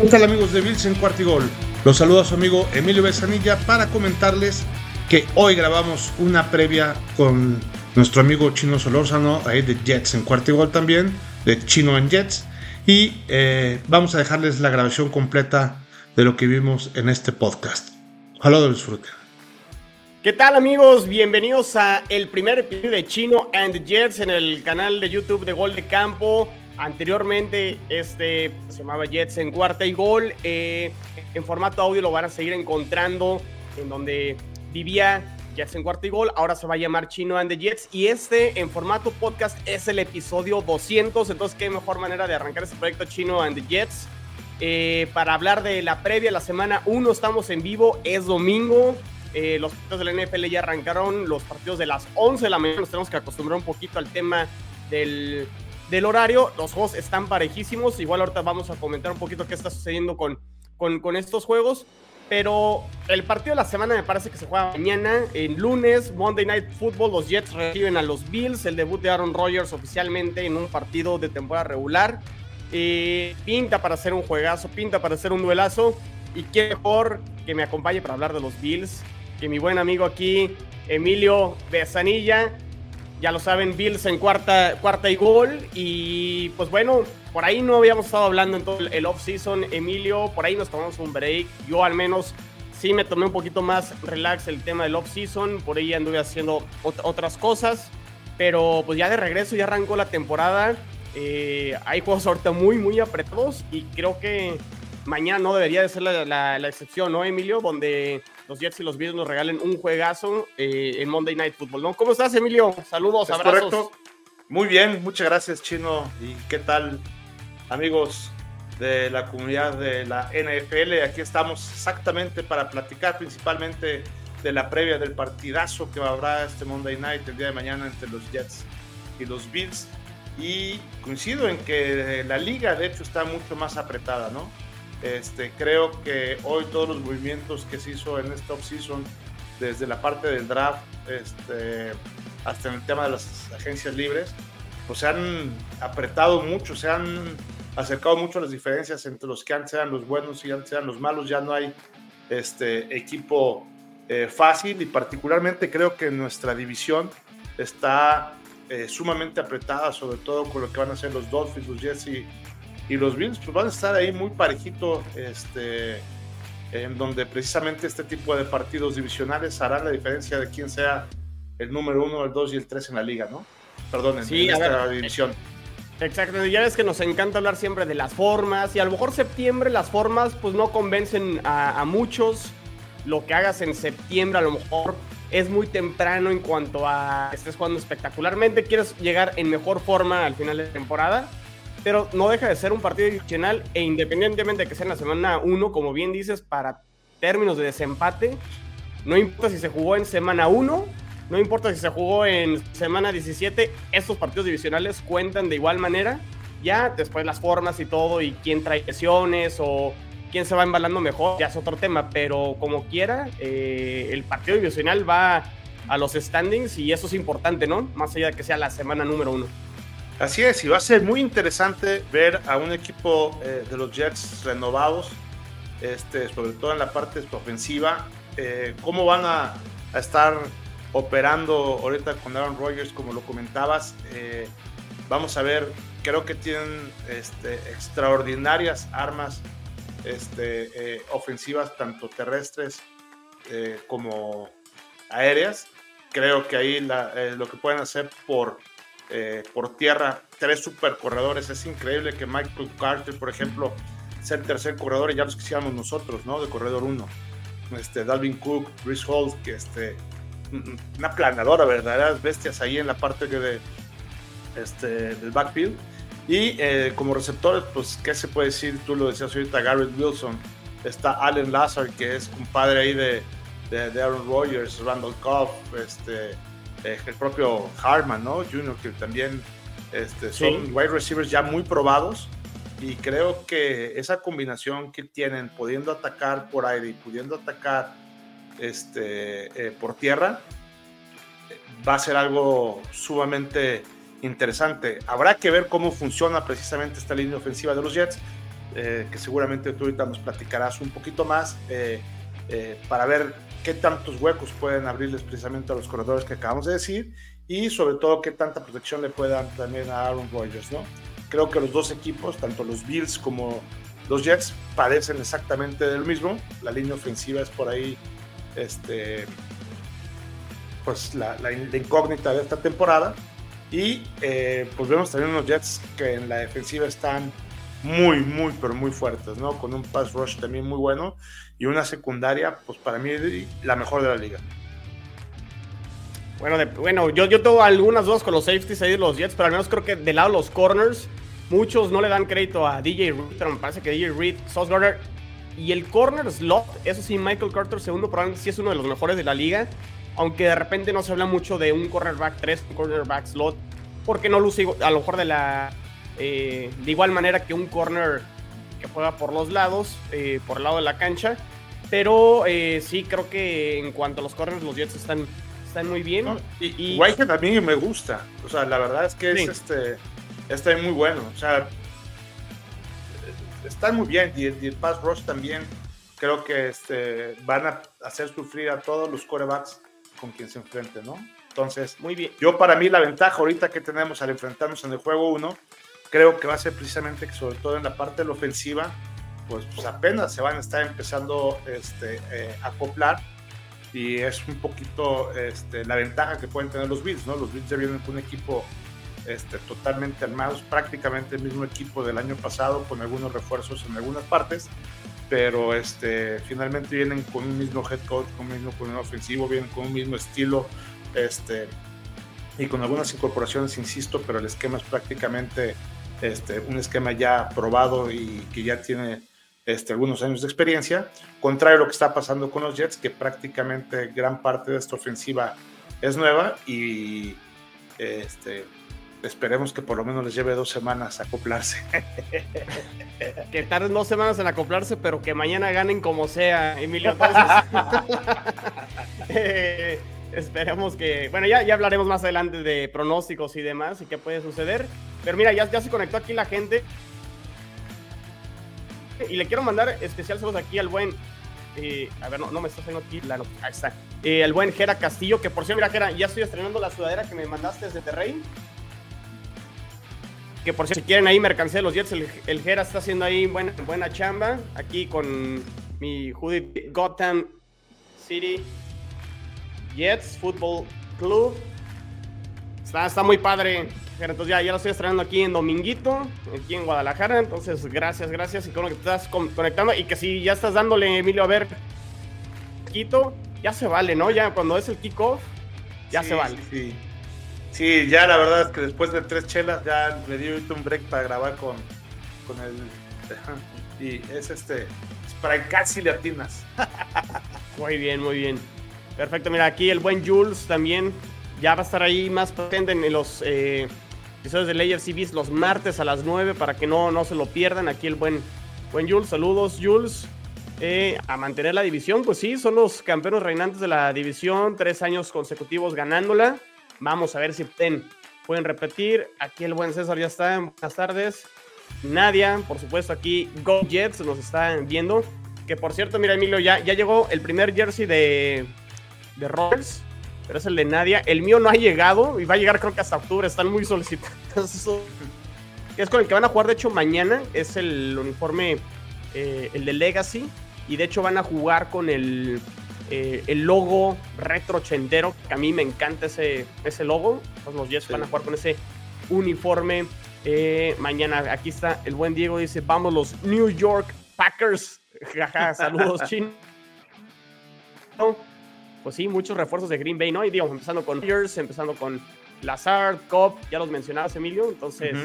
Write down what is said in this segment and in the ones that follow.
¿Qué tal amigos de Bills en Cuartigol? Los saluda su amigo Emilio Besanilla para comentarles que hoy grabamos una previa con nuestro amigo Chino Solórzano, ahí de Jets en Cuartigol también, de Chino en Jets, y eh, vamos a dejarles la grabación completa de lo que vimos en este podcast. Ojalá lo disfruten. ¿Qué tal amigos? Bienvenidos a el primer episodio de Chino and Jets en el canal de YouTube de Gol de Campo. Anteriormente este se llamaba Jets en cuarta y gol. Eh, en formato audio lo van a seguir encontrando en donde vivía Jets en cuarta y gol. Ahora se va a llamar Chino and the Jets. Y este en formato podcast es el episodio 200. Entonces, qué mejor manera de arrancar este proyecto Chino and the Jets. Eh, para hablar de la previa, la semana 1 estamos en vivo, es domingo. Eh, los partidos de la NFL ya arrancaron, los partidos de las 11 de la mañana. Nos tenemos que acostumbrar un poquito al tema del del horario. Los juegos están parejísimos. Igual ahorita vamos a comentar un poquito qué está sucediendo con, con, estos juegos. Pero el partido de la semana me parece que se juega mañana, en lunes, Monday Night Football. Los Jets reciben a los Bills, el debut de Aaron Rodgers oficialmente en un partido de temporada regular. Eh, pinta para hacer un juegazo, pinta para hacer un duelazo. Y qué mejor que me acompañe para hablar de los Bills que mi buen amigo aquí, Emilio Besanilla ya lo saben, Bills en cuarta, cuarta y gol. Y pues bueno, por ahí no habíamos estado hablando en todo el off-season, Emilio. Por ahí nos tomamos un break. Yo al menos sí me tomé un poquito más relax el tema del off-season. Por ahí anduve haciendo otras cosas. Pero pues ya de regreso ya arrancó la temporada. Eh, hay juegos ahorita muy, muy apretados. Y creo que mañana no debería de ser la, excepción, ¿no, Emilio? Donde los Jets y los Bills nos regalen un juegazo eh, en Monday Night Football, ¿no? ¿Cómo estás, Emilio? Saludos, abrazos. Correcto. Muy bien, muchas gracias, Chino. ¿Y qué tal, amigos de la comunidad de la NFL? Aquí estamos exactamente para platicar principalmente de la previa del partidazo que habrá este Monday Night el día de mañana entre los Jets y los Bills. Y coincido en que la liga, de hecho, está mucho más apretada, ¿no? Este, creo que hoy todos los movimientos que se hizo en esta offseason, desde la parte del draft este, hasta en el tema de las agencias libres, pues se han apretado mucho, se han acercado mucho las diferencias entre los que antes eran los buenos y antes eran los malos. Ya no hay este equipo eh, fácil y particularmente creo que nuestra división está eh, sumamente apretada, sobre todo con lo que van a hacer los Dolphins, los Jets y, y los Bills pues van a estar ahí muy parejito, este, en donde precisamente este tipo de partidos divisionales harán la diferencia de quién sea el número uno, el dos y el tres en la liga, ¿no? Perdón, en, sí, esta división. Exacto, ya ves que nos encanta hablar siempre de las formas y a lo mejor septiembre las formas pues no convencen a, a muchos. Lo que hagas en septiembre a lo mejor es muy temprano en cuanto a estés jugando espectacularmente, quieres llegar en mejor forma al final de temporada pero no deja de ser un partido adicional e independientemente de que sea en la semana 1, como bien dices, para términos de desempate, no importa si se jugó en semana 1, no importa si se jugó en semana 17, estos partidos divisionales cuentan de igual manera. Ya después las formas y todo, y quién trae lesiones o quién se va embalando mejor, ya es otro tema, pero como quiera, eh, el partido divisional va a los standings y eso es importante, ¿no? Más allá de que sea la semana número uno. Así es, y va a ser muy interesante ver a un equipo eh, de los Jets renovados, este, sobre todo en la parte ofensiva, eh, cómo van a, estar operando ahorita con Aaron Rodgers, como lo comentabas. Eh, vamos a ver, creo que tienen este, extraordinarias armas este, ofensivas, tanto terrestres como aéreas. Creo que ahí lo que pueden hacer por eh, por tierra, tres super corredores. Es increíble que Michael Carter, por ejemplo, sea el tercer corredor y ya los quisiéramos nosotros, ¿no? De corredor 1. Este, Dalvin Cook, Chris Holt, que este, una planadora, verdaderas bestias ahí en la parte de, este, del backfield. Y eh, como receptores, pues, ¿qué se puede decir? Tú lo decías ahorita, Garrett Wilson. Está Allen Lazar, que es compadre ahí de, de, Aaron Rodgers, Randall Cobb, este, eh, el propio Harman, ¿no? Junior, que también este, son wide receivers ya muy probados. Y creo que esa combinación que tienen, pudiendo atacar por aire y pudiendo atacar este, eh, por tierra, va a ser algo sumamente interesante. Habrá que ver cómo funciona precisamente esta línea ofensiva de los Jets, eh, que seguramente tú ahorita nos platicarás un poquito más eh, para ver qué tantos huecos pueden abrirles precisamente a los corredores que acabamos de decir y sobre todo qué tanta protección le puedan también a Aaron Rodgers, ¿no? Creo que los dos equipos, tanto los Bills como los Jets, parecen exactamente del mismo. La línea ofensiva es por ahí este, pues la, incógnita de esta temporada. Y eh, pues vemos también unos Jets que en la defensiva están muy, muy, pero muy fuertes, ¿no? Con un pass rush también muy bueno y una secundaria, pues para mí la mejor de la liga. Bueno, bueno yo, yo tengo algunas dudas con los safeties ahí de los Jets, pero al menos creo que del lado de los corners, muchos no le dan crédito a DJ Reed, pero me parece que DJ Reed, Sauce Gardner y el corner slot, eso sí, Michael Carter segundo, probablemente sí es uno de los mejores de la liga. Aunque de repente no se habla mucho de un cornerback 3, un cornerback slot, porque no luce a lo mejor de la eh, de igual manera que un corner que juega por los lados, eh, por el lado de la cancha. Pero eh, sí, creo que en cuanto a los corners, los Jets están, están muy bien. y, y Whitehead también me gusta. O sea, la verdad es que es este, está muy bueno. O sea, están muy bien. Y, el pass rush también creo que este, van a hacer sufrir a todos los corebacks con quien se enfrente, ¿no? Entonces, muy bien. Yo para mí la ventaja ahorita que tenemos al enfrentarnos en el juego 1, creo que va a ser precisamente que sobre todo en la parte de la ofensiva, pues, pues apenas se van a estar empezando este, eh, a acoplar y es un poquito este, la ventaja que pueden tener los Bills, ¿no? Los Bills ya vienen con un equipo este, totalmente armados, prácticamente el mismo equipo del año pasado, con algunos refuerzos en algunas partes, pero este, finalmente vienen con un mismo head coach, con un mismo un ofensivo, vienen con un mismo estilo, este, y con algunas incorporaciones, insisto, pero el esquema es prácticamente este, un esquema ya probado y que ya tiene este, algunos años de experiencia, contrario a lo que está pasando con los Jets, que prácticamente gran parte de esta ofensiva es nueva y este, esperemos que por lo menos les lleve dos semanas a acoplarse. que tarden dos semanas en acoplarse, pero que mañana ganen como sea, Emilio. Eh, esperemos que. Bueno, ya, ya hablaremos más adelante de pronósticos y demás y qué puede suceder. Pero mira, ya, ya se conectó aquí la gente. Y le quiero mandar especial saludos aquí al buen. Eh, a ver, no, no me está haciendo aquí la Ahí está. Eh, el buen Jera Castillo, que por cierto, mira, Jera, ya estoy estrenando la sudadera que me mandaste desde Terrey que por si quieren ahí mercancía de los Jets, el, el Jera está haciendo ahí buena, buena chamba. Aquí con mi hoodie Gotham City Jets Football Club. Está, está muy padre. Entonces ya, ya lo estoy estrenando aquí en Dominguito, aquí en Guadalajara. Entonces, gracias, gracias. Y con lo que estás conectando. Y que si ya estás dándole, Emilio, a ver, Quito, ya se vale, ¿no? Ya cuando es el kickoff, ya se vale. Sí, sí. Sí, ya la verdad es que después de tres chelas ya me di un break para grabar con, con el... Y es este, es para casi latinas. Muy bien, muy bien. Perfecto, mira, aquí el buen Jules también ya va a estar ahí más presente en los eh, episodios de Layer CBs los martes a las 9 para que no, no se lo pierdan. Aquí el buen, buen Jules, saludos Jules. Eh, a mantener la división, pues sí, son los campeones reinantes de la división, tres años consecutivos ganándola. Vamos a ver si pueden, pueden repetir. Aquí el buen César ya está. Buenas tardes. Nadia, por supuesto, aquí Go Jets nos está viendo. Que por cierto, mira, Emilio, ya, ya llegó el primer jersey de, de Rolls, pero es el de Nadia. El mío no ha llegado y va a llegar creo que hasta octubre. Están muy solicitados. es con el que van a jugar, de hecho, mañana. Es el uniforme, eh, el de Legacy. Y de hecho van a jugar con el eh, el logo retro ochentero, que a mí me encanta ese, ese logo. los Jets van a jugar con ese uniforme. Eh, mañana, aquí está el buen Diego, dice, vamos los New York Packers. Jaja, saludos, chin. Pues sí, muchos refuerzos de Green Bay, ¿no? Y digo, empezando con Rogers, empezando con Lazard, Cobb, ya los mencionabas, Emilio. Entonces,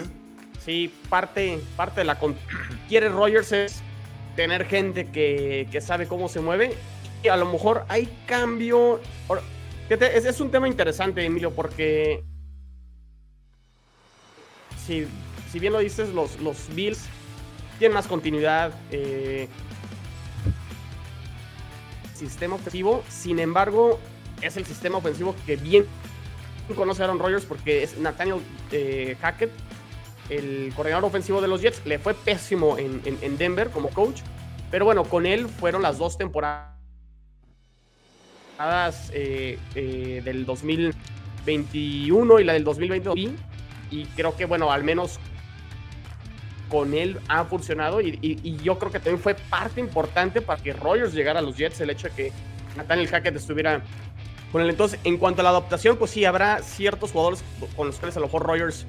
sí, parte, parte de la... Quiere Rogers es tener gente que, que sabe cómo se mueve a lo mejor hay cambio. Es, es un tema interesante, Emilio, porque si, si bien lo dices, los, los Bills tienen más continuidad. Eh, sistema ofensivo, sin embargo, es el sistema ofensivo que bien conoce Aaron Rodgers porque es Nathaniel eh, Hackett. el coordinador ofensivo de los Jets. Le fue pésimo en, en, Denver como coach. Pero bueno, con él fueron las dos temporadas eh, eh, del 2021 y la del 2022. Y creo que, bueno, al menos con él ha funcionado. Y, yo creo que también fue parte importante para que Rogers llegara a los Jets. El hecho de que Nathaniel Hackett estuviera con él. Entonces, en cuanto a la adaptación, pues sí, habrá ciertos jugadores con los cuales a lo mejor Rogers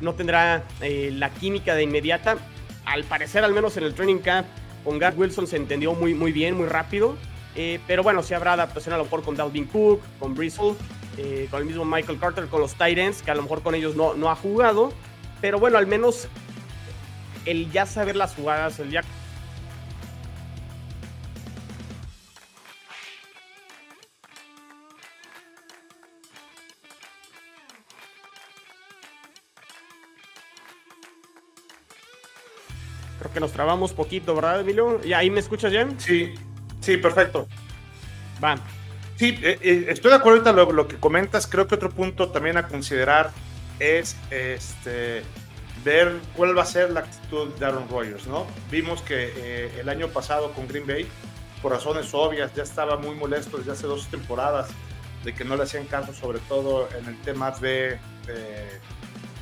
no tendrá eh, la química de inmediata. Al parecer, al menos en el training camp, con Garth Wilson se entendió muy, muy bien, muy rápido. Eh, pero bueno, sí habrá adaptación a lo mejor con Dalvin Cook, con Bristol, eh, con el mismo Michael Carter, con los Titans, que a lo mejor con ellos no, no ha jugado. Pero bueno, al menos el ya saber las jugadas, el ya Creo que nos trabamos poquito, ¿verdad, Emilio? ¿Y ahí me escuchas bien? Sí, sí, perfecto. Va. Sí, eh, eh, estoy de acuerdo con lo, lo, que comentas. Creo que otro punto también a considerar es este ver cuál va a ser la actitud de Aaron Rodgers, ¿no? Vimos que eh, el año pasado con Green Bay, por razones obvias, ya estaba muy molesto desde hace dos temporadas de que no le hacían caso, sobre todo en el tema de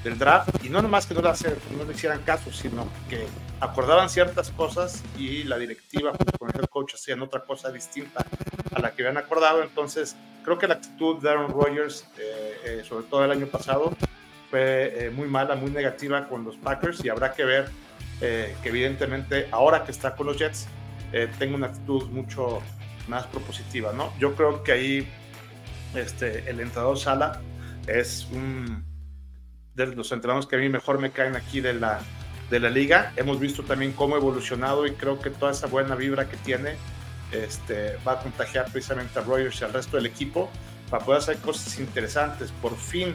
del draft y no nomás que no le, no le hicieran caso, sino que acordaban ciertas cosas y la directiva con el coach hacían otra cosa distinta a la que habían acordado. Entonces, creo que la actitud de Aaron Rodgers, eh, eh, sobre todo el año pasado, fue eh, muy mala, muy negativa con los Packers y habrá que ver que evidentemente ahora que está con los Jets, tenga una actitud mucho más propositiva, ¿no? Yo creo que ahí este, el entrenador Sala es un de los entrenadores que a mí mejor me caen aquí de la, de la liga. Hemos visto también cómo ha evolucionado y creo que toda esa buena vibra que tiene este, va a contagiar precisamente a Rogers y al resto del equipo para poder hacer cosas interesantes. Por fin,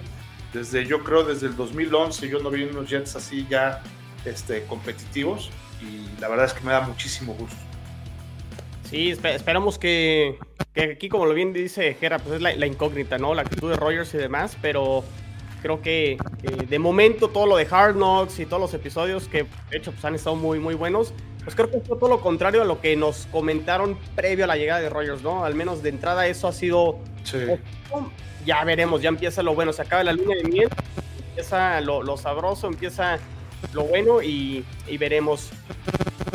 desde yo creo desde el 2011 yo no vi unos Jets así ya este, competitivos y la verdad es que me da muchísimo gusto. Sí, esperamos que, que aquí, como lo bien dice Gera, pues es la, incógnita, ¿no? La actitud de Rogers y demás, pero Creo que de momento todo lo de Hard Knocks y todos los episodios que de hecho pues, han estado muy, muy buenos, pues creo que fue todo lo contrario a lo que nos comentaron previo a la llegada de Rogers, ¿no? Al menos de entrada eso ha sido... Ya veremos, ya empieza lo bueno, se acaba la línea de miel, empieza lo, sabroso, empieza lo bueno y, veremos.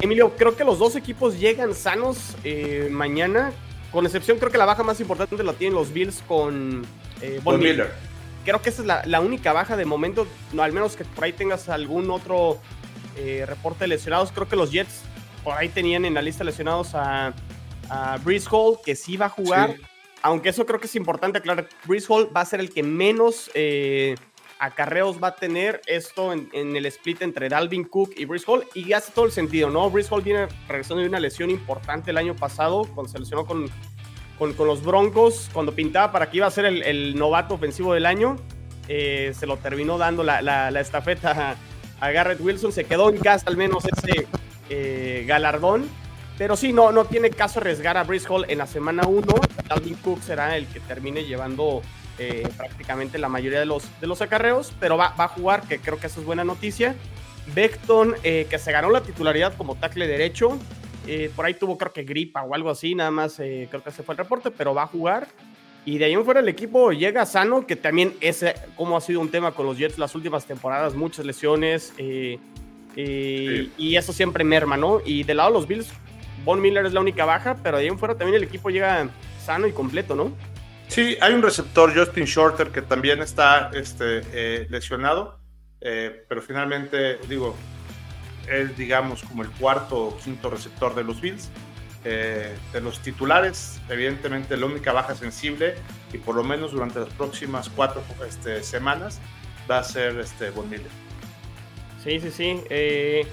Emilio, creo que los dos equipos llegan sanos eh, mañana, con excepción creo que la baja más importante la tienen los Bills con eh, Von, Miller creo que esa es la, única baja de momento, no, al menos que por ahí tengas algún otro eh, reporte de lesionados. Creo que los Jets por ahí tenían en la lista lesionados a, a Hall, que sí va a jugar. Aunque eso creo que es importante aclarar. Breeze Hall va a ser el que menos eh, acarreos va a tener esto en, el split entre Dalvin Cook y Breeze Hall. Y hace todo el sentido, ¿no? Breeze Hall viene regresando de una lesión importante el año pasado, cuando se lesionó con con, los Broncos, cuando pintaba para que iba a ser el, novato ofensivo del año, eh, se lo terminó dando la, estafeta a, Garrett Wilson. Se quedó en casa al menos ese eh, galardón. Pero sí, no, no tiene caso arriesgar a Brice Hall en la semana 1. Dalvin Cook será el que termine llevando eh, prácticamente la mayoría de los, de los acarreos, pero va, va, a jugar, que creo que eso es buena noticia. Beckton, que se ganó la titularidad como tackle derecho, eh, por ahí tuvo creo que gripa o algo así, nada más eh, creo que ese fue el reporte, pero va a jugar. Y de ahí en fuera el equipo llega sano, que también ese, como ha sido un tema con los Jets las últimas temporadas, muchas lesiones. Eh, y eso siempre merma, ¿no? Y del lado de los Bills, Von Miller es la única baja, pero de ahí en fuera también el equipo llega sano y completo, ¿no? Sí, hay un receptor, Justin Shorter, que también está este, lesionado, pero finalmente, digo, es, digamos, como el cuarto o quinto receptor de los Bills. Eh, de los titulares, evidentemente la única baja sensible y por lo menos durante las próximas cuatro este, semanas va a ser este Von Miller. Sí, sí, sí. Eh,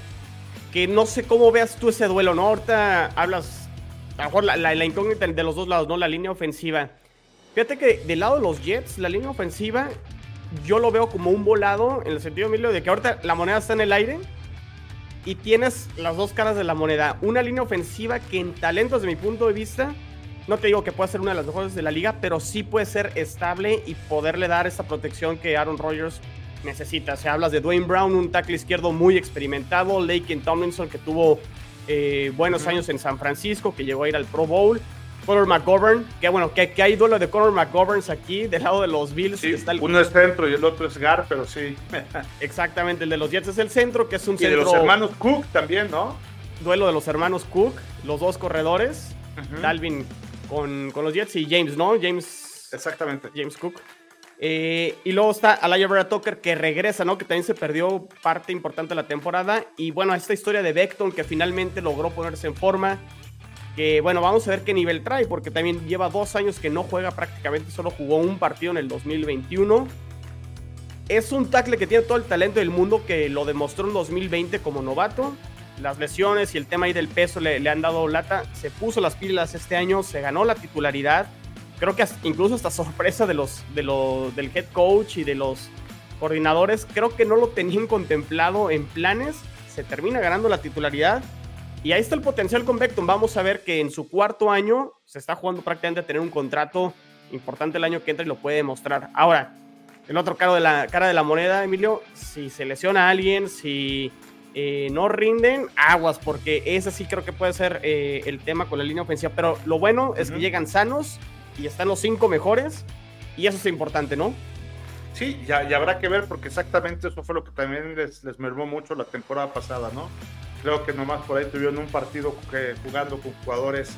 que no sé cómo veas tú ese duelo, ¿no? Ahorita hablas, a lo mejor la, la, incógnita de los dos lados, ¿no? La línea ofensiva. Fíjate que del lado de los Jets, la línea ofensiva, yo lo veo como un volado en el sentido, Emilio, de que ahorita la moneda está en el aire y tienes las dos caras de la moneda. Una línea ofensiva que en talentos, de mi punto de vista, no te digo que pueda ser una de las mejores de la liga, pero sí puede ser estable y poderle dar esa protección que Aaron Rodgers necesita. Se hablas de Dwayne Brown, un tackle izquierdo muy experimentado, Laken Tomlinson, que tuvo eh, buenos años en San Francisco, que llegó a ir al Pro Bowl. Conor McGovern, que bueno, que, hay duelo de Conor McGovern aquí, del lado de los Bills. está Uno es centro y el otro es Gar, pero sí. Exactamente, el de los Jets es el centro, que es un centro. Y de los hermanos Cook también, ¿no? Duelo de los hermanos Cook, los dos corredores, Dalvin con, con, los Jets y James, ¿no? James. Exactamente. James Cook. Eh, y luego está Alaya Vera Tucker que regresa, ¿no? Que también se perdió parte importante de la temporada. Y bueno, esta historia de Beckton que finalmente logró ponerse en forma. Que bueno, vamos a ver qué nivel trae, porque también lleva dos años que no juega prácticamente, solo jugó un partido en el 2021. Es un tackle que tiene todo el talento del mundo, que lo demostró en 2020 como novato. Las lesiones y el tema ahí del peso le, le han dado lata. Se puso las pilas este año, se ganó la titularidad creo que incluso hasta sorpresa de los, de del head coach y de los coordinadores, creo que no lo tenían contemplado en planes, se termina ganando la titularidad y ahí está el potencial con Beckton. Vamos a ver que en su cuarto año se está jugando prácticamente a tener un contrato importante el año que entra y lo puede demostrar. Ahora, el otro cara de la, cara de la moneda, Emilio, si se lesiona a alguien, si eh, no rinden, aguas, porque ese sí creo que puede ser eh, el tema con la línea ofensiva. Pero lo bueno es que llegan sanos y están los cinco mejores, y eso es importante, ¿no? Sí, ya, ya habrá que ver, porque exactamente eso fue lo que también les, les mermó mucho la temporada pasada, ¿no? Creo que nomás por ahí tuvieron un partido que, jugando con jugadores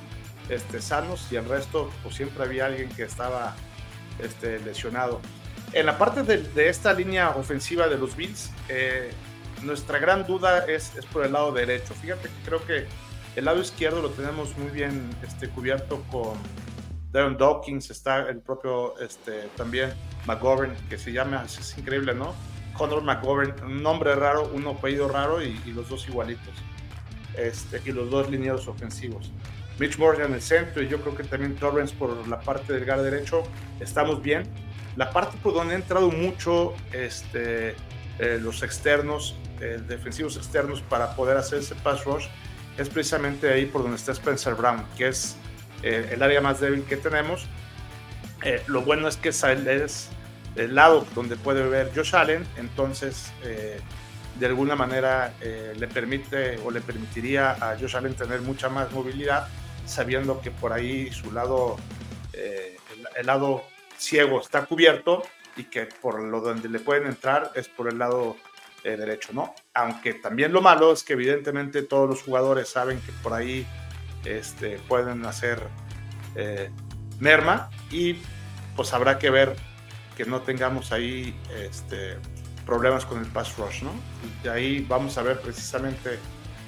este, sanos y el resto, pues siempre había alguien que estaba este, lesionado. En la parte de, de, esta línea ofensiva de los Bills, eh, nuestra gran duda es, es, por el lado derecho. Fíjate que creo que el lado izquierdo lo tenemos muy bien este, cubierto con Darren Dawkins, está el propio este, también McGovern, que se llama, es increíble, ¿no? Conor McGovern, un nombre raro, un apellido raro y, los dos igualitos. Este, y los dos lineados ofensivos. Mitch Morgan en el centro y yo creo que también Torrens por la parte del gar derecho, estamos bien. La parte por donde han entrado mucho este, eh, los externos, eh, defensivos externos para poder hacer ese pass rush, es precisamente ahí por donde está Spencer Brown, que es eh, el área más débil que tenemos. Lo bueno es que es el lado donde puede ver Josh Allen, entonces eh, de alguna manera le permite o le permitiría a Josh Allen tener mucha más movilidad, sabiendo que por ahí su lado, el, lado ciego está cubierto y que por lo donde le pueden entrar es por el lado derecho, ¿no? Aunque también lo malo es que evidentemente todos los jugadores saben que por ahí este, pueden hacer eh, merma y pues habrá que ver que no tengamos ahí este, problemas con el pass rush, ¿no? de ahí vamos a ver precisamente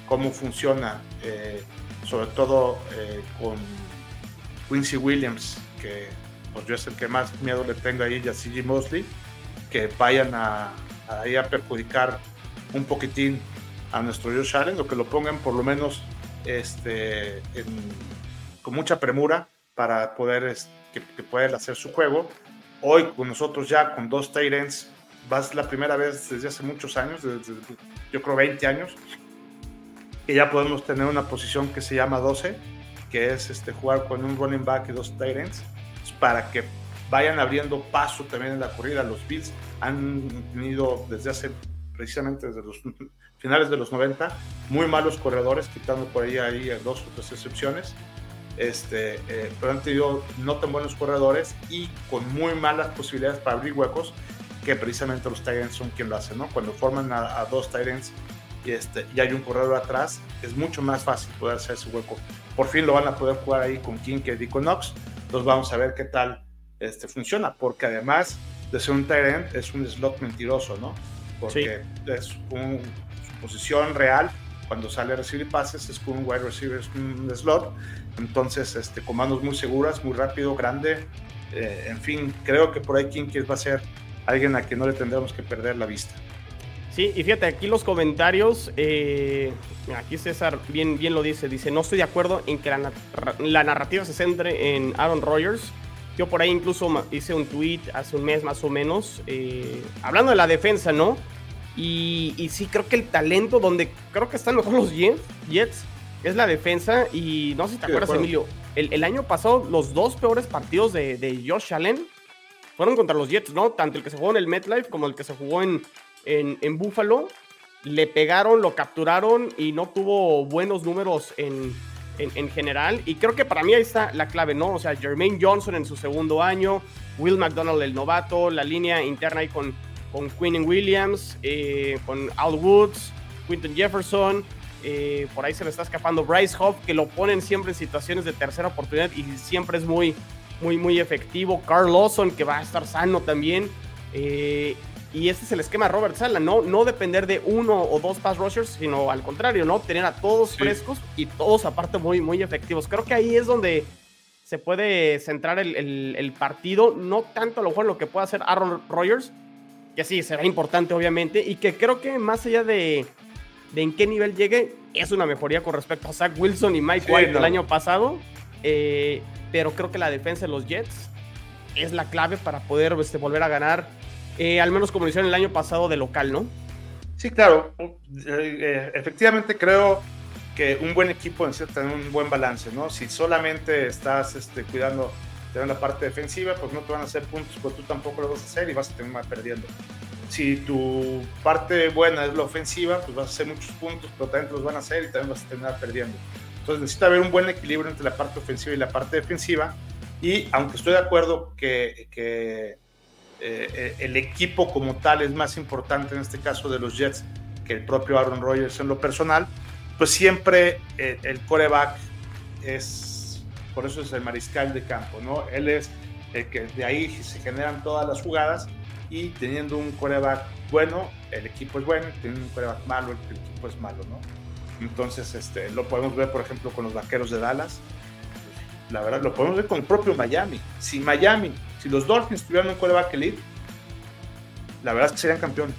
cómo funciona, eh, sobre todo eh, con Quincy Williams, que pues yo es el que más miedo le tengo ahí, y a CG Mosley, que vayan a, a perjudicar un poquitín a nuestro Josh Allen, o que lo pongan por lo menos este, con mucha premura para poder que, que hacer su juego. Hoy con nosotros ya con dos Tyrants, vas la primera vez desde hace muchos años, desde, yo creo 20 años, que ya podemos tener una posición que se llama 12, que es este, jugar con un running back y dos Tyrants, pues, para que vayan abriendo paso también en la corrida. Los Bills han tenido desde hace precisamente desde los finales de los 90, muy malos corredores, quitando por ahí, ahí dos o tres excepciones. Este, eh, pero han tenido no tan buenos corredores y con muy malas posibilidades para abrir huecos, que precisamente los Tyrants son quien lo hacen, ¿no? Cuando forman a, dos Tyrants y, este, y hay un corredor atrás, es mucho más fácil poder hacer ese hueco. Por fin lo van a poder jugar ahí con Kincaid y con Knox. Entonces vamos a ver qué tal este, funciona, porque además de ser un Tyrant, es un slot mentiroso, ¿no? porque es su posición real cuando sale a recibir pases es con un wide receiver, es un slot. Entonces, este, comandos muy seguras, muy rápido, grande. Eh, en fin, creo que por ahí Kinkis va a ser alguien a quien no le tendremos que perder la vista. Sí, y fíjate, aquí los comentarios, eh, aquí César bien, bien lo dice, dice, no estoy de acuerdo en que la, la narrativa se centre en Aaron Rodgers yo por ahí incluso hice un tweet hace un mes más o menos, eh, hablando de la defensa, ¿no? Y, sí, creo que el talento donde creo que están mejor los Jets, es la defensa. Y no sé si te acuerdas, Emilio, el, año pasado los dos peores partidos de, Josh Allen fueron contra los Jets, ¿no? Tanto el que se jugó en el MetLife como el que se jugó en, en, en Buffalo. Le pegaron, lo capturaron y no tuvo buenos números en, en, general. Y creo que para mí ahí está la clave, ¿no? O sea, Jermaine Johnson en su segundo año, Will McDonald el novato, la línea interna ahí con, con Quinn Williams, eh, con Al Woods, Quinton Jefferson. Eh, por ahí se le está escapando Bryce Hoff, que lo ponen siempre en situaciones de tercera oportunidad y siempre es muy, muy, muy efectivo. Carl Lawson, que va a estar sano también. Eh, y este es el esquema de Robert Sala, ¿no? No depender de uno o dos pass rushers, sino al contrario, ¿no? Tener a todos frescos y todos aparte muy, muy efectivos. Creo que ahí es donde se puede centrar el, partido, no tanto a lo mejor lo que pueda hacer Aaron Rodgers, que sí, será importante obviamente, y que creo que más allá de, en qué nivel llegue, es una mejoría con respecto a Zach Wilson y Mike White del año pasado, eh, pero creo que la defensa de los Jets es la clave para poder este, volver a ganar eh, al menos como lo hicieron el año pasado de local, ¿no? Sí, claro. Eh, efectivamente creo que un buen equipo necesita tener un buen balance, ¿no? Si solamente estás este, cuidando de la parte defensiva, pues no te van a hacer puntos, pues tú tampoco lo vas a hacer y vas a terminar perdiendo. Si tu parte buena es la ofensiva, pues vas a hacer muchos puntos, pero también te los van a hacer y también vas a terminar perdiendo. Entonces necesita haber un buen equilibrio entre la parte ofensiva y la parte defensiva. Y aunque estoy de acuerdo que, que eh, el equipo como tal es más importante en este caso de los Jets que el propio Aaron Rodgers en lo personal, pues siempre eh, el coreback es, por eso es el mariscal de campo, ¿no? Él es el que de ahí se generan todas las jugadas y teniendo un coreback bueno, el equipo es bueno, teniendo un coreback malo, el, equipo es malo, ¿no? Entonces, este, lo podemos ver, por ejemplo, con los vaqueros de Dallas. La verdad, lo podemos ver con el propio Miami. Si Miami si los Dolphins tuvieran un quarterback elite, la verdad es que serían campeones.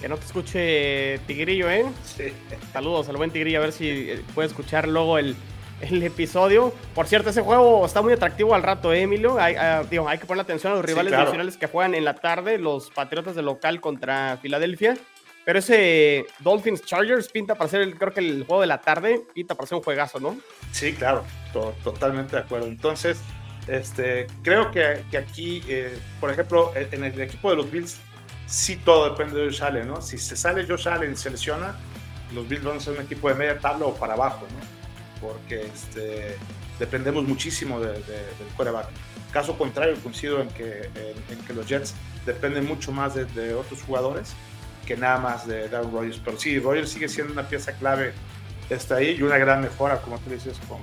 Que no te escuche Tigrillo, ¿eh? Sí. Saludos al buen Tigrillo, a ver si eh, puede escuchar luego el, episodio. Por cierto, ese juego está muy atractivo al rato, ¿eh, Emilio? Hay, ah, hay que poner atención a los rivales nacionales que juegan en la tarde, los Patriotas de local contra Filadelfia. Pero ese Dolphins Chargers pinta para ser, el, creo que el juego de la tarde, pinta para ser un juegazo, ¿no? Sí, claro, totalmente de acuerdo. Entonces, este, creo que, aquí, eh, por ejemplo, en el equipo de los Bills, sí todo depende de Josh Allen, ¿no? Si se sale Josh Allen y se lesiona, los Bills van a ser un equipo de media tabla o para abajo, ¿no? Porque este, dependemos muchísimo de, del quarterback. Caso contrario, coincido en que, en, que los Jets dependen mucho más de, otros jugadores que nada más de Darren Rodgers. Pero sí, Rodgers sigue siendo una pieza clave está ahí y una gran mejora, como tú dices, con,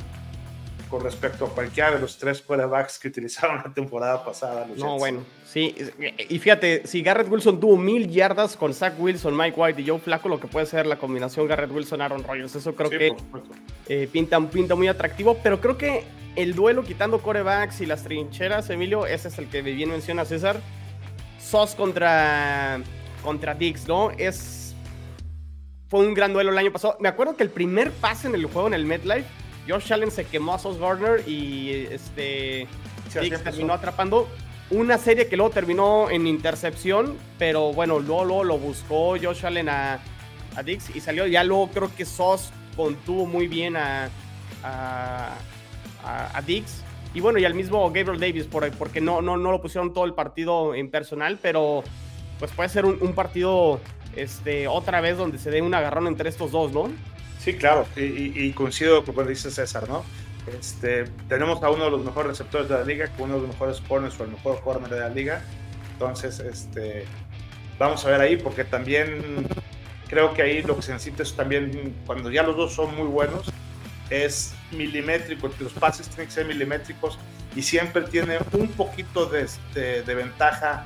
con respecto a cualquiera de los tres quarterbacks que utilizaron la temporada pasada. no, bueno, sí. Y fíjate, si Garrett Wilson tuvo mil yardas con Zach Wilson, Mike White y Joe Flaco, lo que puede ser la combinación Garrett Wilson-Aaron Rodgers, eso creo que eh, pinta, pinta muy atractivo, pero creo que el duelo quitando corebacks y las trincheras, Emilio, ese es el que bien menciona César. Sos contra, contra Dix, ¿no? Es. Fue un gran duelo el año pasado. Me acuerdo que el primer pase en el juego en el MetLife Josh Allen se quemó a Sos Gardner y este terminó atrapando una serie que luego terminó en intercepción, pero bueno, luego, lo buscó Josh Allen a, Dix y salió. Ya luego creo que Sos contuvo muy bien a, a, Dix. Y bueno, y al mismo Gabriel Davis, porque no, no, no lo pusieron todo el partido en personal, pero pues puede ser un, un partido este, otra vez donde se dé un agarrón entre estos dos, ¿no? Sí, claro, y, coincido con lo que dice César, ¿no? Este, tenemos a uno de los mejores receptores de la liga, uno de los mejores corners o el mejor corner de la liga. Entonces, este, vamos a ver ahí, porque también creo que ahí lo que se necesita es también, cuando ya los dos son muy buenos, es milimétrico, los pases tienen que ser milimétricos y siempre tiene un poquito de, este, de ventaja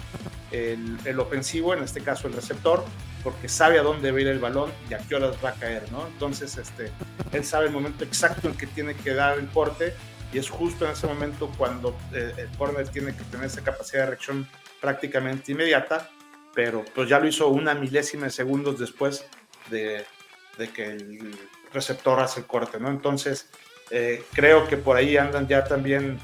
el, el, ofensivo, en este caso el receptor, porque sabe a dónde va a ir el balón y a qué horas va a caer, ¿no? Entonces, este, él sabe el momento exacto en que tiene que dar el corte y es justo en ese momento cuando eh, el corner tiene que tener esa capacidad de reacción prácticamente inmediata, pero pues ya lo hizo una milésima de segundos después de, de que el receptor hace el corte, ¿no? Entonces, eh, creo que por ahí andan ya también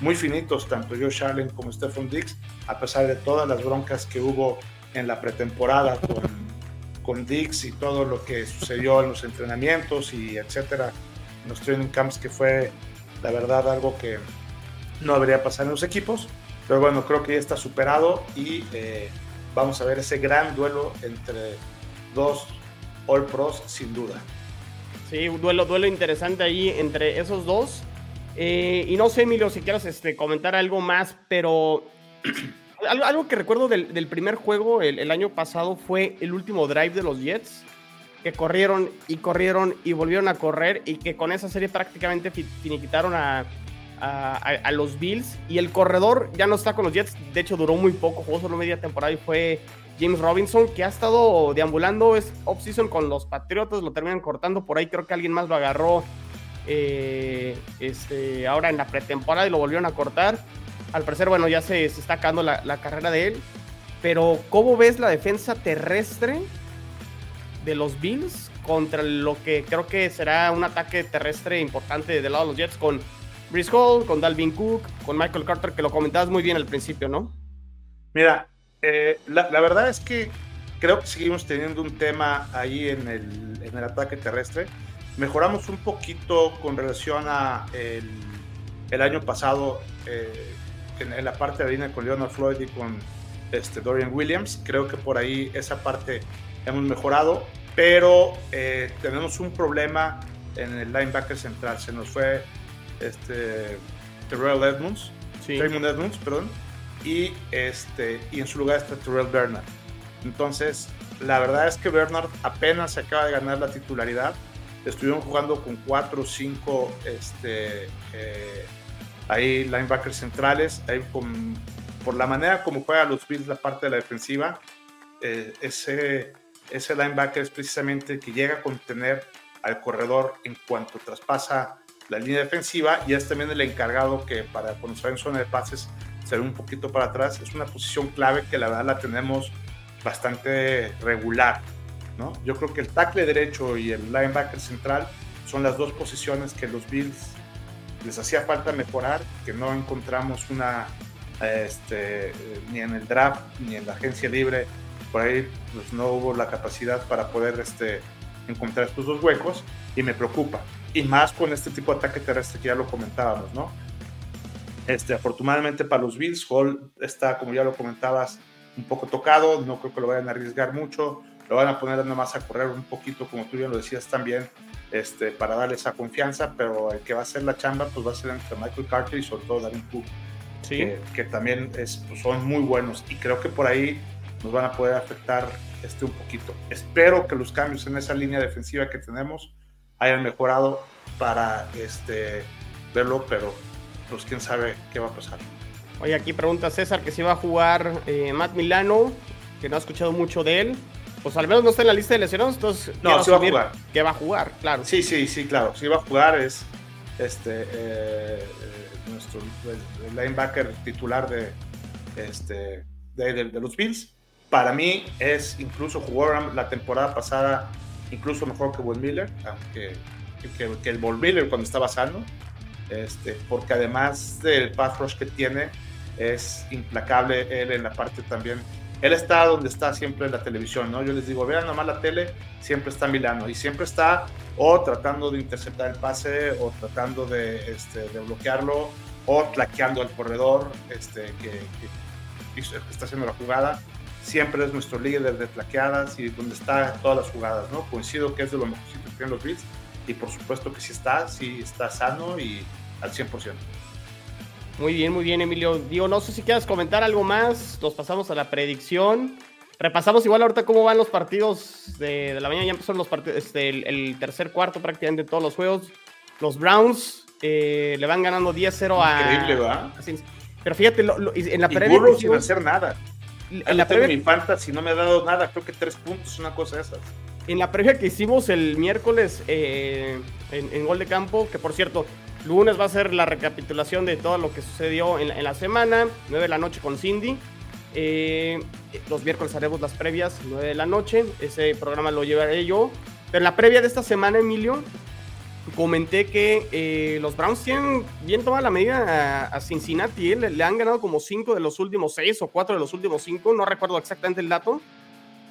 muy finitos, tanto Josh Allen como Stephen Dix, a pesar de todas las broncas que hubo en la pretemporada con, con Dix y todo lo que sucedió en los entrenamientos y etcétera, en los training camps, que fue la verdad algo que no debería pasar en los equipos. Pero bueno, creo que ya está superado y eh, vamos a ver ese gran duelo entre dos All Pros sin duda. Sí, un duelo, duelo interesante ahí entre esos dos. Eh, y no sé, Emilio, si quieres este, comentar algo más, pero algo, que recuerdo del, primer juego el, año pasado fue el último drive de los Jets, que corrieron y corrieron y volvieron a correr y que con esa serie prácticamente finiquitaron a, a, los Bills. Y el corredor ya no está con los Jets, de hecho duró muy poco, jugó solo media temporada y fue James Robinson, que ha estado deambulando es off-season con los Patriotas, lo terminan cortando por ahí, creo que alguien más lo agarró eh, este, ahora en la pretemporada y lo volvieron a cortar. Al parecer, bueno, ya se, está acabando la, carrera de él. Pero, ¿cómo ves la defensa terrestre de los Bills contra lo que creo que será un ataque terrestre importante del lado de los Jets con Brice Hall, con Dalvin Cook, con Michael Carter, que lo comentabas muy bien al principio, ¿no? Mira, eh, la, verdad es que creo que seguimos teniendo un tema ahí en el, ataque terrestre. Mejoramos un poquito con relación a el, el año pasado eh, en, la parte de la línea con Leonard Floyd y con este, Dorian Williams. Creo que por ahí esa parte hemos mejorado, pero eh, tenemos un problema en el linebacker central. Se nos fue este, Terrell Edmonds, sí. Edmonds, perdón, y, este, y en su lugar está Terrell Bernard. Entonces, la verdad es que Bernard apenas se acaba de ganar la titularidad. Estuvieron jugando con cuatro o cinco este, eh, ahí linebackers centrales. Ahí por la manera como juega los Bills la parte de la defensiva, eh, ese, ese linebacker es precisamente el que llega a contener al corredor en cuanto traspasa la línea defensiva y es también el encargado que para cuando va en zona de pases se ve un poquito para atrás. Es una posición clave que la verdad la tenemos bastante regular. ¿no? Yo creo que el tackle derecho y el linebacker central son las dos posiciones que los Bills les hacía falta mejorar, que no encontramos una, este, ni en el draft ni en la agencia libre, por ahí pues, no hubo la capacidad para poder este, encontrar estos dos huecos y me preocupa. Y más con este tipo de ataque terrestre que ya lo comentábamos, ¿no? Este, afortunadamente para los Bills, Hall está, como ya lo comentabas, un poco tocado, no creo que lo vayan a arriesgar mucho, lo van a poner nada más a correr un poquito, como tú bien lo decías también, este, para darle esa confianza, pero el que va a hacer la chamba pues va a ser entre Michael Carter y sobre todo Darren Cook, que, también es, pues, son muy buenos y creo que por ahí nos van a poder afectar este un poquito. Espero que los cambios en esa línea defensiva que tenemos hayan mejorado para este, verlo, pero pues quién sabe qué va a pasar. Oye, aquí pregunta César que si va a jugar eh, Matt Milano, que no ha escuchado mucho de él pues al menos no está en la lista de lesionados, entonces no, sí va a jugar. Que va a jugar, claro. Sí, sí, sí, claro, sí va a jugar, es este eh, nuestro el, linebacker titular de, este, de, los Bills. Para mí es incluso jugó la temporada pasada incluso mejor que Will Miller, aunque que, el Will Miller cuando estaba sano, este, porque además del pass rush que tiene, es implacable él en la parte también él está donde está siempre la televisión, ¿no? Yo les digo, vean nomás la tele, siempre está Milano y siempre está o tratando de interceptar el pase o tratando de, este, de bloquearlo o tlaqueando al corredor este, que, está haciendo la jugada. Siempre es nuestro líder de tlaqueadas y donde está todas las jugadas, ¿no? Coincido que es de lo mejor que tienen los Bills y por supuesto que sí está, sí está sano y al 100%. Muy bien, muy bien, Emilio. Digo, no sé si quieras comentar algo más. Nos pasamos a la predicción. Repasamos igual ahorita cómo van los partidos de, la mañana. Ya empezaron los partidos, este, el, tercer cuarto prácticamente de todos los juegos. Los Browns eh, le van ganando 10-0 a. Increíble, ¿verdad? Pero fíjate, en la previa. Burrow sin hacer nada. En la previa. Mi fantasy no me ha dado nada, creo que tres puntos, una cosa de esas. En la previa que hicimos el miércoles eh, en, en, Gol de Campo, que por cierto, Lunes va a ser la recapitulación de todo lo que sucedió en la, semana, 9 de la noche con Cindy. Eh, los miércoles haremos las previas, 9 de la noche. Ese programa lo llevaré yo. Pero en la previa de esta semana, Emilio, comenté que eh, los Browns tienen bien toda la medida a, Cincinnati. ¿eh? Le, han ganado como 5 de los últimos 6 o 4 de los últimos 5. No recuerdo exactamente el dato.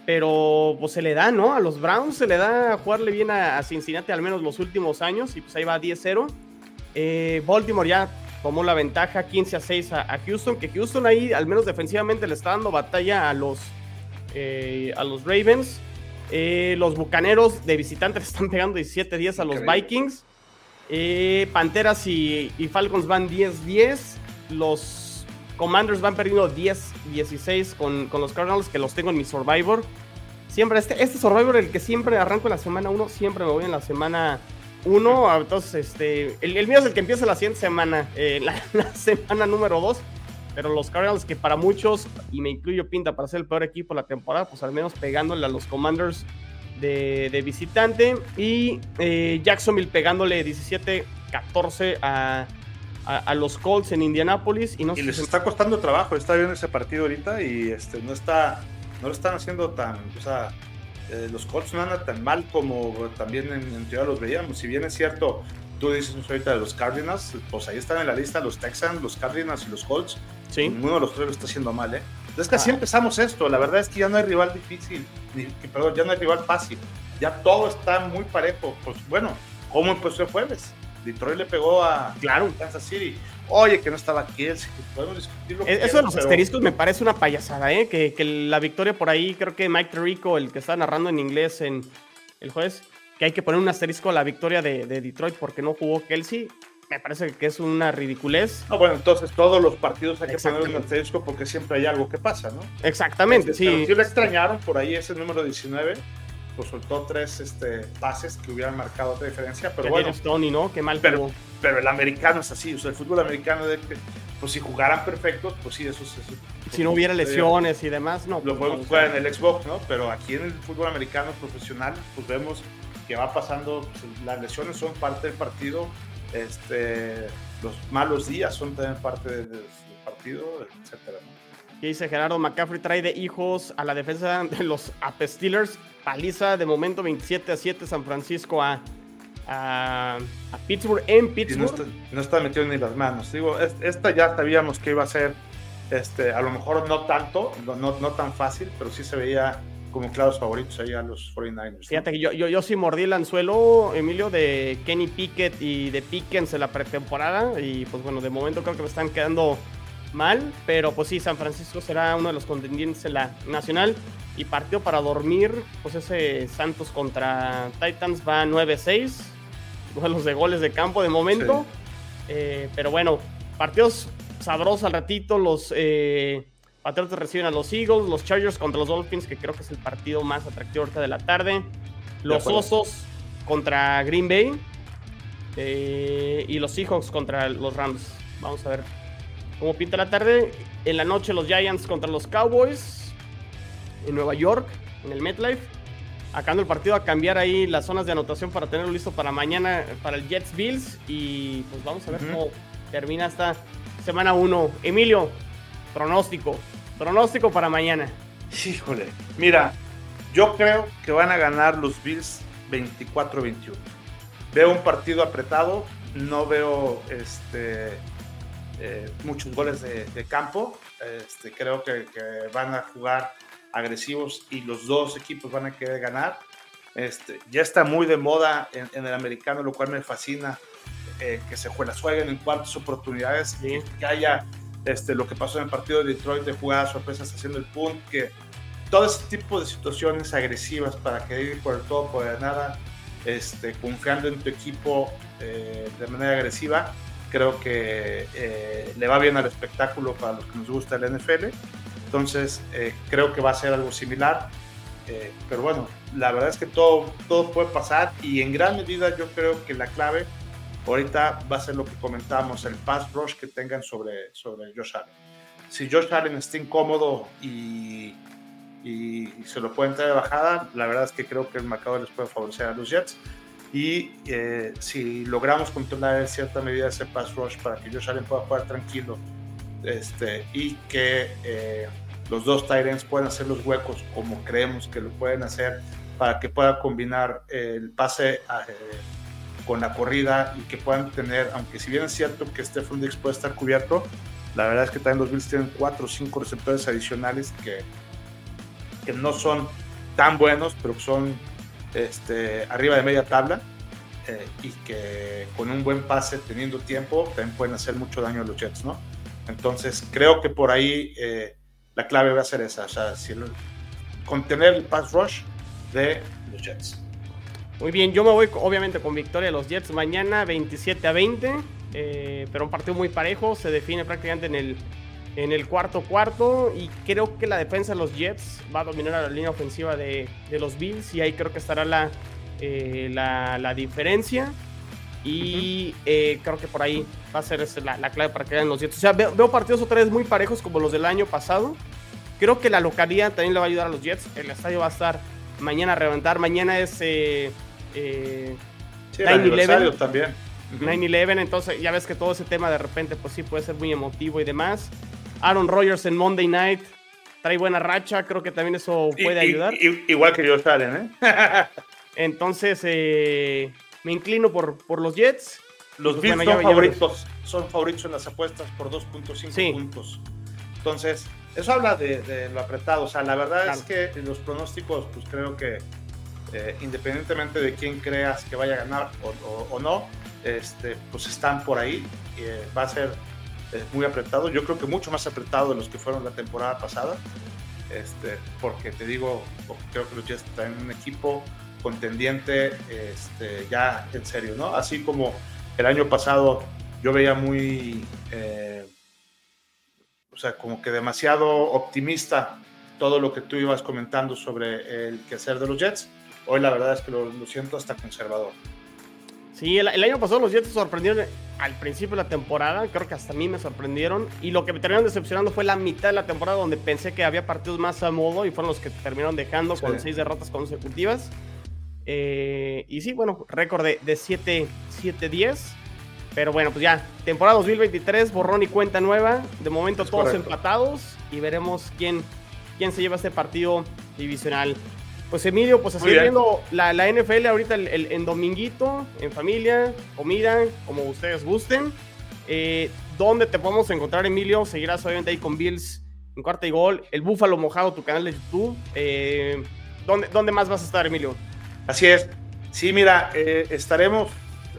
Pero pues se le da, ¿no? A los Browns se le da jugarle bien a, a Cincinnati al menos los últimos años. Y pues ahí va 10-0. Eh, Baltimore ya tomó la ventaja 15 a 6 a, Houston, que Houston ahí al menos defensivamente le está dando batalla a los, eh, a los Ravens. Eh, los Bucaneros de visitantes están pegando 17-10 a los Vikings. Eh, Panteras y, Falcons van 10-10. Los Commanders van perdiendo 10-16 con, con, los Cardinals, que los tengo en mi Survivor. Siempre, este, este Survivor, el que siempre arranco en la semana 1, siempre me voy en la semana 1. Entonces, este, el, mío es el que empieza la siguiente semana, eh, la, semana número 2. Pero los Cardinals, que para muchos, y me incluyo pinta para ser el peor equipo de la temporada, pues al menos pegándole a los Commanders de, visitante. Y eh, Jacksonville pegándole 17-14 a, a, los Colts en Indianapolis. Y, no les está costando trabajo, está bien ese partido ahorita y este, no, está, no lo están haciendo tan... O sea, eh, los Colts no andan tan mal como también en, en teoría los veíamos. Si bien es cierto, tú dices ahorita de los Cardinals, pues ahí están en la lista los Texans, los Cardinals y los Colts. Sí. Ninguno de los tres lo está haciendo mal, ¿eh? Entonces que así ah. empezamos esto. La verdad es que ya no hay rival difícil, ni, perdón, ya no hay rival fácil. Ya todo está muy parejo. Pues bueno, ¿cómo empezó el jueves? Detroit le pegó a claro. Kansas City. Oye, que no estaba Kelsey, podemos discutirlo. E-, eso de los asteriscos me parece una payasada, ¿eh? Que, que, la victoria por ahí, creo que Mike Tirico, el que está narrando en inglés en el jueves, que hay que poner un asterisco a la victoria de, de Detroit porque no jugó Kelsey me parece que es una ridiculez. No, bueno, entonces todos los partidos hay que poner un asterisco porque siempre hay algo que pasa, ¿no? Exactamente, este, sí. si le extrañaron por ahí ese número 19, pues soltó tres este, pases que hubieran marcado otra diferencia, pero bueno. Tony, ¿no? Qué mal pero, pero el americano es así, o sea, el fútbol americano, de pues si jugaran perfectos, pues sí, eso, es... Si no hubiera lesiones y demás, no. Lo pues podemos jugar en el Xbox, ¿no? Pero aquí en el fútbol americano profesional, pues vemos que va pasando, pues, las lesiones son parte del partido, este, los malos días son también parte del, partido, etcétera. ¿Qué dice Gerardo McCaffrey? Trae de hijos a la defensa de los Ape Steelers. Paliza de momento 27 a 7 San Francisco a, a, Pittsburgh en Pittsburgh. no, está, metido ni las manos. Digo, esta ya sabíamos que iba a ser, este, a lo mejor no tanto, no, no tan fácil, pero sí se veía como claros favoritos ahí a los 49ers. Fíjate que yo, yo, yo sí mordí el anzuelo, Emilio, de Kenny Pickett y de Pickens en la pretemporada. Y pues bueno, de momento creo que me están quedando mal. Pero pues sí, San Francisco será uno de los contendientes en la nacional. Y partido para dormir, pues ese Santos contra Titans va 9-6. Duelos de goles de campo de momento. Eh, pero bueno, partidos sabrosos al ratito. Los. Eh, Patriotas reciben a los Eagles, los Chargers contra los Dolphins, que creo que es el partido más atractivo ahorita de la tarde. Los Osos contra Green Bay. Eh, y los Seahawks contra los Rams. Vamos a ver cómo pinta la tarde. En la noche los Giants contra los Cowboys. En Nueva York, en el MetLife. Acabando el partido a cambiar ahí las zonas de anotación para tenerlo listo para mañana, para el Jets Bills. Y pues vamos a ver cómo termina esta semana 1. Emilio, Pronóstico. Pronóstico para mañana. Híjole. Mira, yo creo que van a ganar los Bills 24-21. Veo un partido apretado. No veo este, eh, muchos goles de, campo. Este, creo que, van a jugar agresivos y los dos equipos van a querer ganar. Este, ya está muy de moda en, el americano, lo cual me fascina. Eh, que se jueguen en cuartas oportunidades, y que haya este, lo que pasó en el partido de Detroit de jugadas sorpresas haciendo el punt, que todo ese tipo de situaciones agresivas para que ir por el todo, por el nada, este, confiando en tu equipo eh, de manera agresiva, creo que eh, le va bien al espectáculo para los que nos gusta el NFL. Entonces, eh, creo que va a ser algo similar. pero bueno, la verdad es que todo, todo puede pasar y en gran medida yo creo que la clave Ahorita va a ser lo que comentábamos, el pass rush que tengan sobre, sobre Josh Allen. Si Josh Allen está incómodo y, y, se lo pueden traer de bajada, la verdad es que creo que el mercado les puede favorecer a los Jets. Y eh, si logramos controlar en cierta medida ese pass rush para que Josh Allen pueda jugar tranquilo este, y que eh, los dos Tyrants puedan hacer los huecos como creemos que lo pueden hacer para que pueda combinar el pase a, eh, con la corrida y que puedan tener, aunque si bien es cierto que Stephen Dix puede estar cubierto, la verdad es que también los Bills tienen cuatro o cinco receptores adicionales que, que no son tan buenos, pero son este, arriba de media tabla. eh, y que con un buen pase, teniendo tiempo, también pueden hacer mucho daño a los Jets, ¿no? Entonces, creo que por ahí eh, la clave va a ser esa, o sea, contener el pass rush de los Jets. Muy bien, yo me voy obviamente con victoria de los Jets mañana 27 a 20, eh, pero un partido muy parejo, se define prácticamente en el, en el cuarto cuarto y creo que la defensa de los Jets va a dominar a la línea ofensiva de, de los Bills y ahí creo que estará la, eh, la, diferencia. Y eh, creo que por ahí va a ser la, clave para que hagan los Jets. O sea, veo, partidos otra vez muy parejos como los del año pasado. Creo que la localidad también le va a ayudar a los Jets. El estadio va a estar mañana a reventar. Mañana es eh, eh 9-11 también. 9-11, entonces ya ves que todo ese tema de repente, pues sí puede ser muy emotivo y demás. Aaron Rodgers en Monday Night trae buena racha, creo que también eso puede ayudar. igual que Josh Allen, ¿eh? Entonces, eh, me inclino por, por los Jets. Los pues, Bills son, favoritos, son favoritos en las apuestas por 2.5 puntos. Entonces, eso habla de, lo apretado. O sea, la verdad es que los pronósticos, pues creo que eh, independientemente de quién creas que vaya a ganar o, no, este, pues están por ahí. Eh, va a ser muy apretado. Yo creo que mucho más apretado de los que fueron la temporada pasada. Este, porque te digo, creo que los Jets están en un equipo contendiente este, ya en serio, ¿no? Así como el año pasado yo veía muy, eh, o sea, como que demasiado optimista todo lo que tú ibas comentando sobre el quehacer de los Jets. Hoy la verdad es que lo, siento hasta conservador. Sí, el, año pasado los Jets sorprendieron al principio de la temporada, creo que hasta a mí me sorprendieron. Y lo que me terminaron decepcionando fue la mitad de la temporada donde pensé que había partidos más a modo y fueron los que terminaron dejando con seis derrotas consecutivas. Eh, y sí, bueno, récord de, 7-10. Pero bueno, pues ya, temporada 2023, borrón y cuenta nueva. De momento todos empatados y veremos quién, quién se lleva este partido divisional. Pues Emilio, pues así viendo la, la, NFL ahorita en dominguito, en familia, comida, como ustedes gusten. Eh, ¿Dónde te podemos encontrar, Emilio? Seguirás obviamente ahí con Bills en cuarta y gol. El Búfalo Mojado, tu canal de YouTube. Eh, ¿dónde, ¿Dónde más vas a estar, Emilio? Así es. Sí, mira, eh, estaremos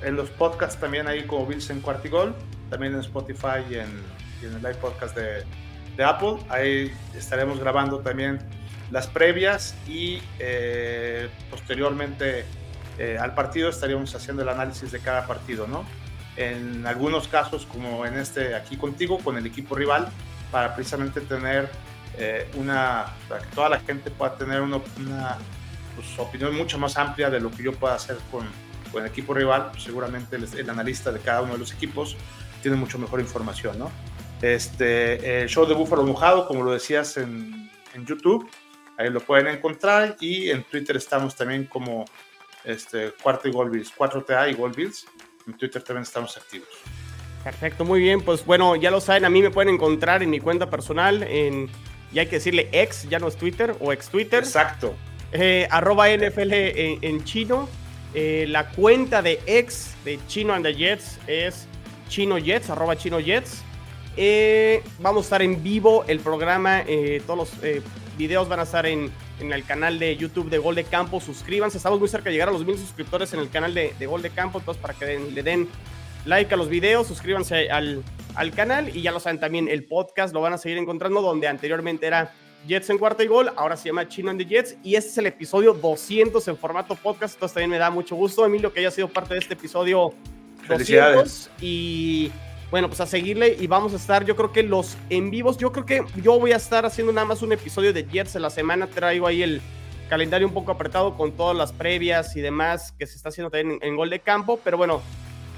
en los podcasts también ahí como Bills en Cuartigol, también en Spotify y en, el live podcast de, Apple. Ahí estaremos grabando también las previas y eh, posteriormente eh, al partido estaríamos haciendo el análisis de cada partido, ¿no? En algunos casos, como en este aquí contigo, con el equipo rival, para precisamente tener una, para que toda la gente pueda tener una pues, opinión mucho más amplia de lo que yo pueda hacer con, con el equipo rival. Pues, seguramente el, analista de cada uno de los equipos tiene mucho mejor información, ¿no? Este, el show de Búfalo Mojado, como lo decías en, en YouTube, ahí lo pueden encontrar y en Twitter estamos también como este, Cuarto y Golbills, 4TA y Golbills. En Twitter también estamos activos. Perfecto, muy bien. Pues bueno, ya lo saben, a mí me pueden encontrar en mi cuenta personal, en, y hay que decirle ex, ya no es Twitter, o ex Twitter. Exacto. Eh, arroba NFL en, chino. Eh, la cuenta de ex de Chino and the Jets es Chino Jets, arroba Chino Jets. Eh, vamos a estar en vivo el programa. todos los videos van a estar en, el canal de YouTube de Gol de Campo. Suscríbanse. Estamos muy cerca de llegar a los mil suscriptores en el canal de, Gol de Campo. Entonces, para que le den like a los videos, suscríbanse al, al canal. Y ya lo saben también, el podcast lo van a seguir encontrando donde anteriormente era Jets en cuarta y gol, ahora se llama Chino and the Jets y este es el episodio 200 en formato podcast, entonces también me da mucho gusto, Emilio, que haya sido parte de este episodio 200 y bueno, pues a seguirle y vamos a estar, yo creo que los en vivos, yo creo que yo voy a estar haciendo nada más un episodio de Jets en la semana, traigo ahí el calendario un poco apretado con todas las previas y demás que se está haciendo también en, gol de campo, pero bueno,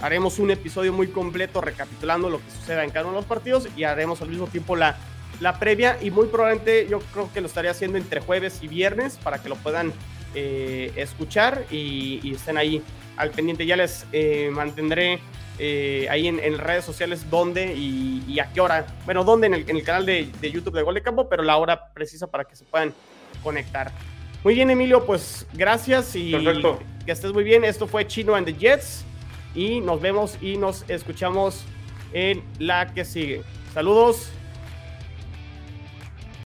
haremos un episodio muy completo recapitulando lo que suceda en cada uno de los partidos y haremos al mismo tiempo la la previa y muy probablemente yo creo que lo estaré haciendo entre jueves y viernes para que lo puedan eh, escuchar y, estén ahí al pendiente. Ya les eh, mantendré eh, ahí en, redes sociales dónde y, a qué hora. Bueno, dónde en el, canal de, YouTube de Gol de Campo, pero la hora precisa para que se puedan conectar. Muy bien, Emilio, pues gracias y que estés muy bien. Esto fue Chino and the Jets y nos vemos y nos escuchamos en la que sigue. Saludos.